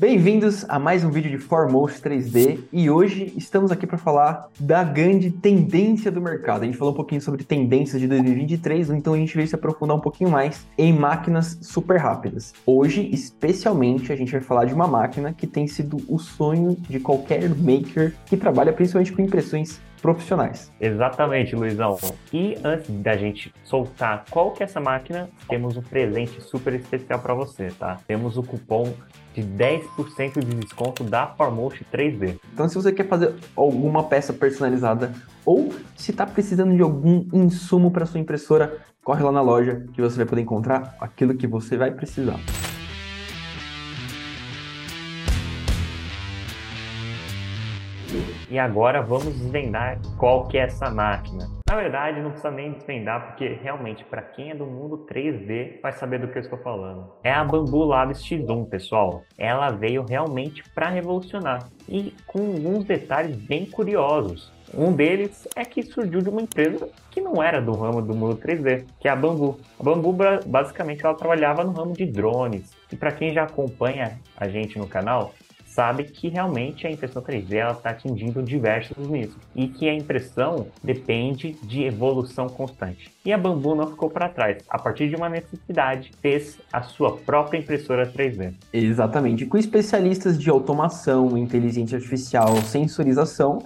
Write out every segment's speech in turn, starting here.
Bem-vindos a mais um vídeo de Foremost 3D e hoje estamos aqui para falar da grande tendência do mercado. A gente falou um pouquinho sobre tendências de 2023, então a gente veio se aprofundar um pouquinho mais em máquinas super rápidas. Hoje, especialmente, a gente vai falar de uma máquina que tem sido o sonho de qualquer maker que trabalha principalmente com impressões profissionais. Exatamente, Luizão. E antes da gente soltar qual que é essa máquina, temos um presente super especial para você, tá? Temos o cupom de 10% de desconto da Formotion 3D. Então, se você quer fazer alguma peça personalizada ou se está precisando de algum insumo para sua impressora, corre lá na loja que você vai poder encontrar aquilo que você vai precisar. E agora vamos desvendar qual que é essa máquina. Na verdade, não precisa nem desvendar, porque realmente, para quem é do mundo 3D, vai saber do que eu estou falando. É a Bambu Labs X1, pessoal. Ela veio realmente para revolucionar e com alguns detalhes bem curiosos. Um deles é que surgiu de uma empresa que não era do ramo do mundo 3D, que é a Bambu. A Bambu, basicamente, ela trabalhava no ramo de drones. E para quem já acompanha a gente no canal, sabe que realmente a impressão 3D está atingindo diversos níveis e que a impressão depende de evolução constante. E a Bambu não ficou para trás. A partir de uma necessidade, fez a sua própria impressora 3D. Exatamente. Com especialistas de automação, inteligência artificial, sensorização,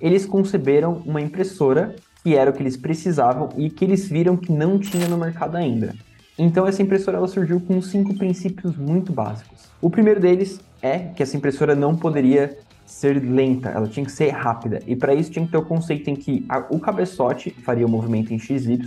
eles conceberam uma impressora que era o que eles precisavam e que eles viram que não tinha no mercado ainda. Então essa impressora ela surgiu com cinco princípios muito básicos. O primeiro deles é que essa impressora não poderia ser lenta, ela tinha que ser rápida. E para isso tinha que ter o conceito em que a, o cabeçote faria o movimento em XY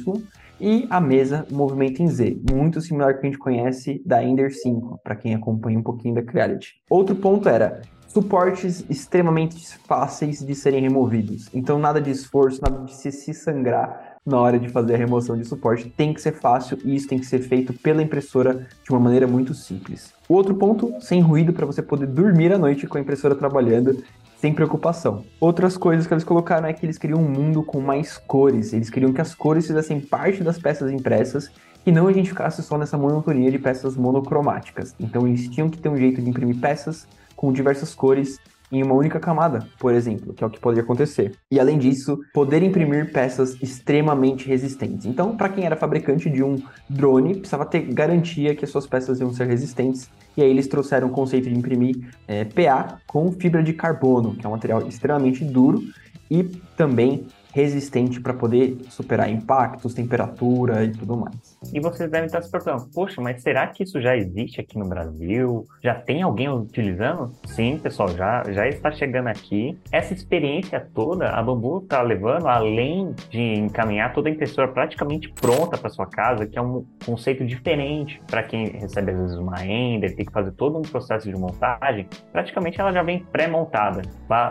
e a mesa o movimento em Z, muito similar ao que a gente conhece da Ender 5, para quem acompanha um pouquinho da Creality. Outro ponto era suportes extremamente fáceis de serem removidos. Então nada de esforço, nada de se, se sangrar na hora de fazer a remoção de suporte. Tem que ser fácil e isso tem que ser feito pela impressora de uma maneira muito simples. O outro ponto, sem ruído para você poder dormir à noite com a impressora trabalhando sem preocupação. Outras coisas que eles colocaram é que eles queriam um mundo com mais cores. Eles queriam que as cores fizessem parte das peças impressas e não a gente ficasse só nessa monotonia de peças monocromáticas. Então eles tinham que ter um jeito de imprimir peças com diversas cores em uma única camada, por exemplo, que é o que poderia acontecer. E além disso, poder imprimir peças extremamente resistentes. Então, para quem era fabricante de um drone, precisava ter garantia que as suas peças iam ser resistentes. E aí eles trouxeram o conceito de imprimir é, PA com fibra de carbono, que é um material extremamente duro e também resistente para poder superar impactos, temperatura e tudo mais. E vocês devem estar se perguntando, poxa, mas será que isso já existe aqui no Brasil? Já tem alguém utilizando? Sim, pessoal, já, já está chegando aqui. Essa experiência toda, a Bambu está levando, além de encaminhar toda a impressora praticamente pronta para sua casa, que é um conceito diferente para quem recebe às vezes uma renda, tem que fazer todo um processo de montagem, praticamente ela já vem pré-montada.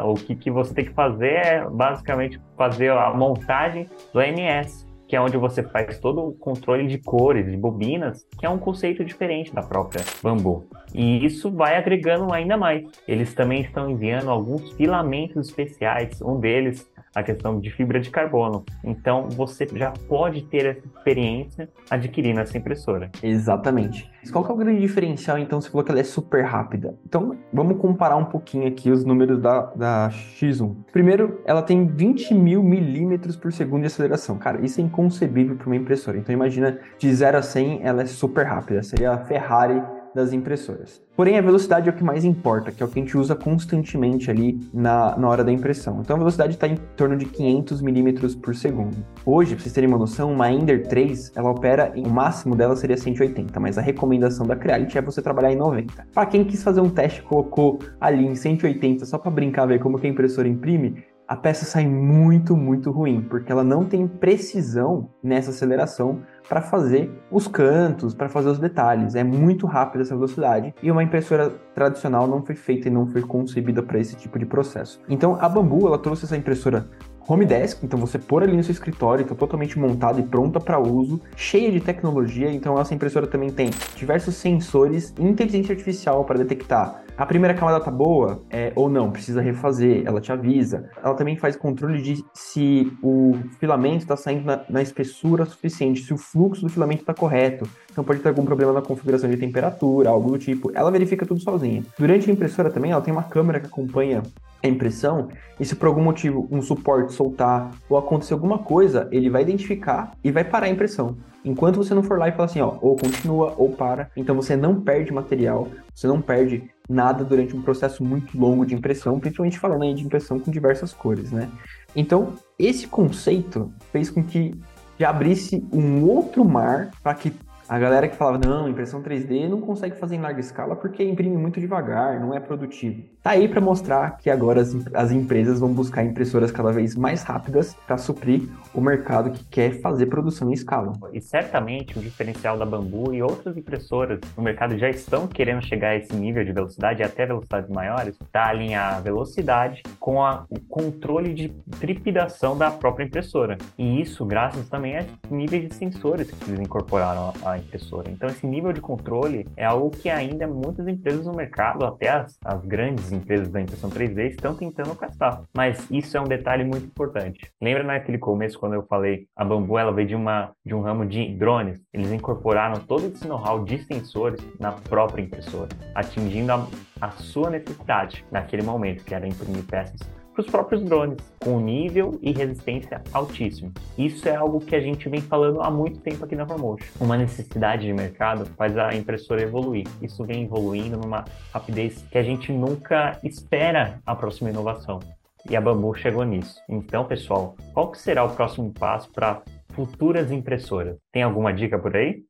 O que, que você tem que fazer é basicamente fazer a montagem do MS, que é onde você faz todo o controle de cores, de bobinas, que é um conceito diferente da própria Bambu. E isso vai agregando ainda mais. Eles também estão enviando alguns filamentos especiais, um deles a questão de fibra de carbono. Então você já pode ter essa experiência adquirindo essa impressora. Exatamente. Mas qual que é o grande diferencial, então, você falou que ela é super rápida? Então, vamos comparar um pouquinho aqui os números da, da X1. Primeiro, ela tem 20 mil milímetros por segundo de aceleração. Cara, isso é inconcebível para uma impressora. Então, imagina, de 0 a 100, ela é super rápida. Seria a Ferrari das impressoras. Porém, a velocidade é o que mais importa, que é o que a gente usa constantemente ali na, na hora da impressão. Então, a velocidade está em torno de 500 milímetros por segundo. Hoje, para vocês terem uma noção, uma Ender 3, ela opera, em, o máximo dela seria 180, mas a recomendação da Creality é você trabalhar em 90. Para quem quis fazer um teste colocou ali em 180 só para brincar, ver como que a impressora imprime, a peça sai muito, muito ruim, porque ela não tem precisão nessa aceleração para fazer os cantos, para fazer os detalhes. É muito rápida essa velocidade e uma impressora tradicional não foi feita e não foi concebida para esse tipo de processo. Então a Bambu ela trouxe essa impressora home desk, então você pôr ali no seu escritório, está totalmente montada e pronta para uso, cheia de tecnologia. Então essa impressora também tem diversos sensores, inteligência artificial para detectar a primeira camada tá boa é, ou não, precisa refazer, ela te avisa. Ela também faz controle de se o filamento está saindo na, na, espessura suficiente, se o fluxo do filamento está correto. Então pode ter algum problema na configuração de temperatura, algo do tipo. Ela verifica tudo sozinha. Durante a impressora também, ela tem uma câmera que acompanha a impressão, e se por algum motivo um suporte soltar ou acontecer alguma coisa, ele vai identificar e vai parar a impressão. Enquanto você não for lá e falar assim, ó, ou continua ou para, então você não perde material, você não perde nada durante um processo muito longo de impressão, principalmente falando aí de impressão com diversas cores, né? Então, esse conceito fez com que já abrisse um outro mar para que a galera que falava, não, impressão 3D não consegue fazer em larga escala porque imprime muito devagar, não é produtivo. Tá aí para mostrar que agora as, as, empresas vão buscar impressoras cada vez mais rápidas para suprir o mercado que quer fazer produção em escala. E certamente o diferencial da Bambu e outras impressoras no mercado já estão querendo chegar a esse nível de velocidade até velocidades maiores, tá alinhar a velocidade com a, o controle de tripidação da própria impressora. E isso graças também a níveis de sensores que eles incorporaram à impressora. Então, esse nível de controle é algo que ainda muitas empresas no mercado, até as, as grandes empresas da impressão 3D, estão tentando alcançar. Mas isso é um detalhe muito importante. Lembra naquele começo, quando eu falei a Bambu ela veio de, uma, de um ramo de drones? Eles incorporaram todo esse know-how de sensores na própria impressora, atingindo a, a sua necessidade naquele momento, que era imprimir peças para os próprios drones, com nível e resistência altíssimo. Isso é algo que a gente vem falando há muito tempo aqui na Formotion. Uma necessidade de mercado faz a impressora evoluir. Isso vem evoluindo numa rapidez que a gente nunca espera a próxima inovação. E a Bambu chegou nisso. Então, pessoal, qual que será o próximo passo para futuras impressoras? Tem alguma dica por aí?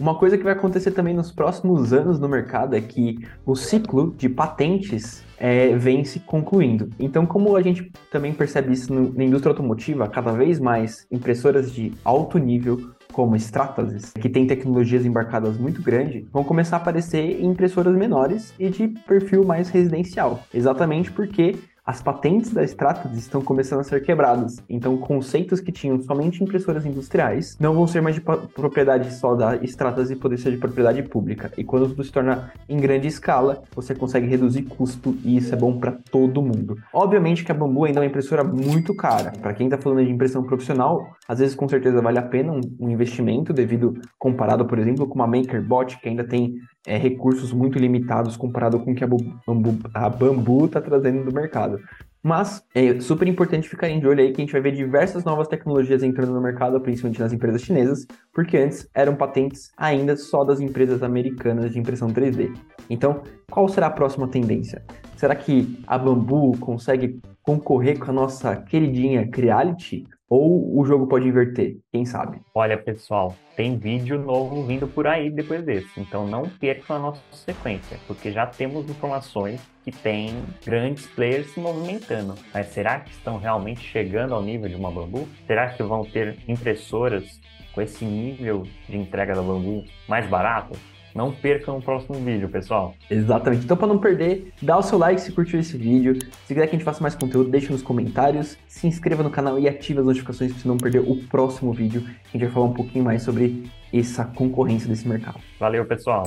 Uma coisa que vai acontecer também nos próximos anos no mercado é que o ciclo de patentes é, vem se concluindo. Então, como a gente também percebe isso no, na indústria automotiva, cada vez mais impressoras de alto nível como Stratasys, que tem tecnologias embarcadas muito grandes, vão começar a aparecer em impressoras menores e de perfil mais residencial. Exatamente porque as patentes da Stratasys estão começando a ser quebradas. Então, conceitos que tinham somente impressoras industriais não vão ser mais de propriedade só da Stratasys e poder ser de propriedade pública. E quando tudo se torna em grande escala, você consegue reduzir custo e isso é bom para todo mundo. Obviamente que a Bambu ainda é uma impressora muito cara. Para quem está falando de impressão profissional, às vezes com certeza vale a pena um, um investimento devido comparado, por exemplo, com uma MakerBot que ainda tem é, recursos muito limitados comparado com o que a Bambu, a Bambu está trazendo do mercado. Mas é super importante ficarem de olho aí que a gente vai ver diversas novas tecnologias entrando no mercado, principalmente nas empresas chinesas, porque antes eram patentes ainda só das empresas americanas de impressão 3D. Então, qual será a próxima tendência? Será que a Bambu consegue concorrer com a nossa queridinha Creality? Ou o jogo pode inverter? Quem sabe? Olha, pessoal, tem vídeo novo vindo por aí depois desse. Então não percam a nossa sequência, porque já temos informações que tem grandes players se movimentando. Mas será que estão realmente chegando ao nível de uma Bambu? Será que vão ter impressoras com esse nível de entrega da Bambu mais barato? Não percam o próximo vídeo, pessoal. Exatamente. Então, para não perder, dá o seu like se curtiu esse vídeo. Se quiser que a gente faça mais conteúdo, deixa nos comentários. Se inscreva no canal e ative as notificações para você não perder o próximo vídeo. A gente vai falar um pouquinho mais sobre essa concorrência desse mercado. Valeu, pessoal.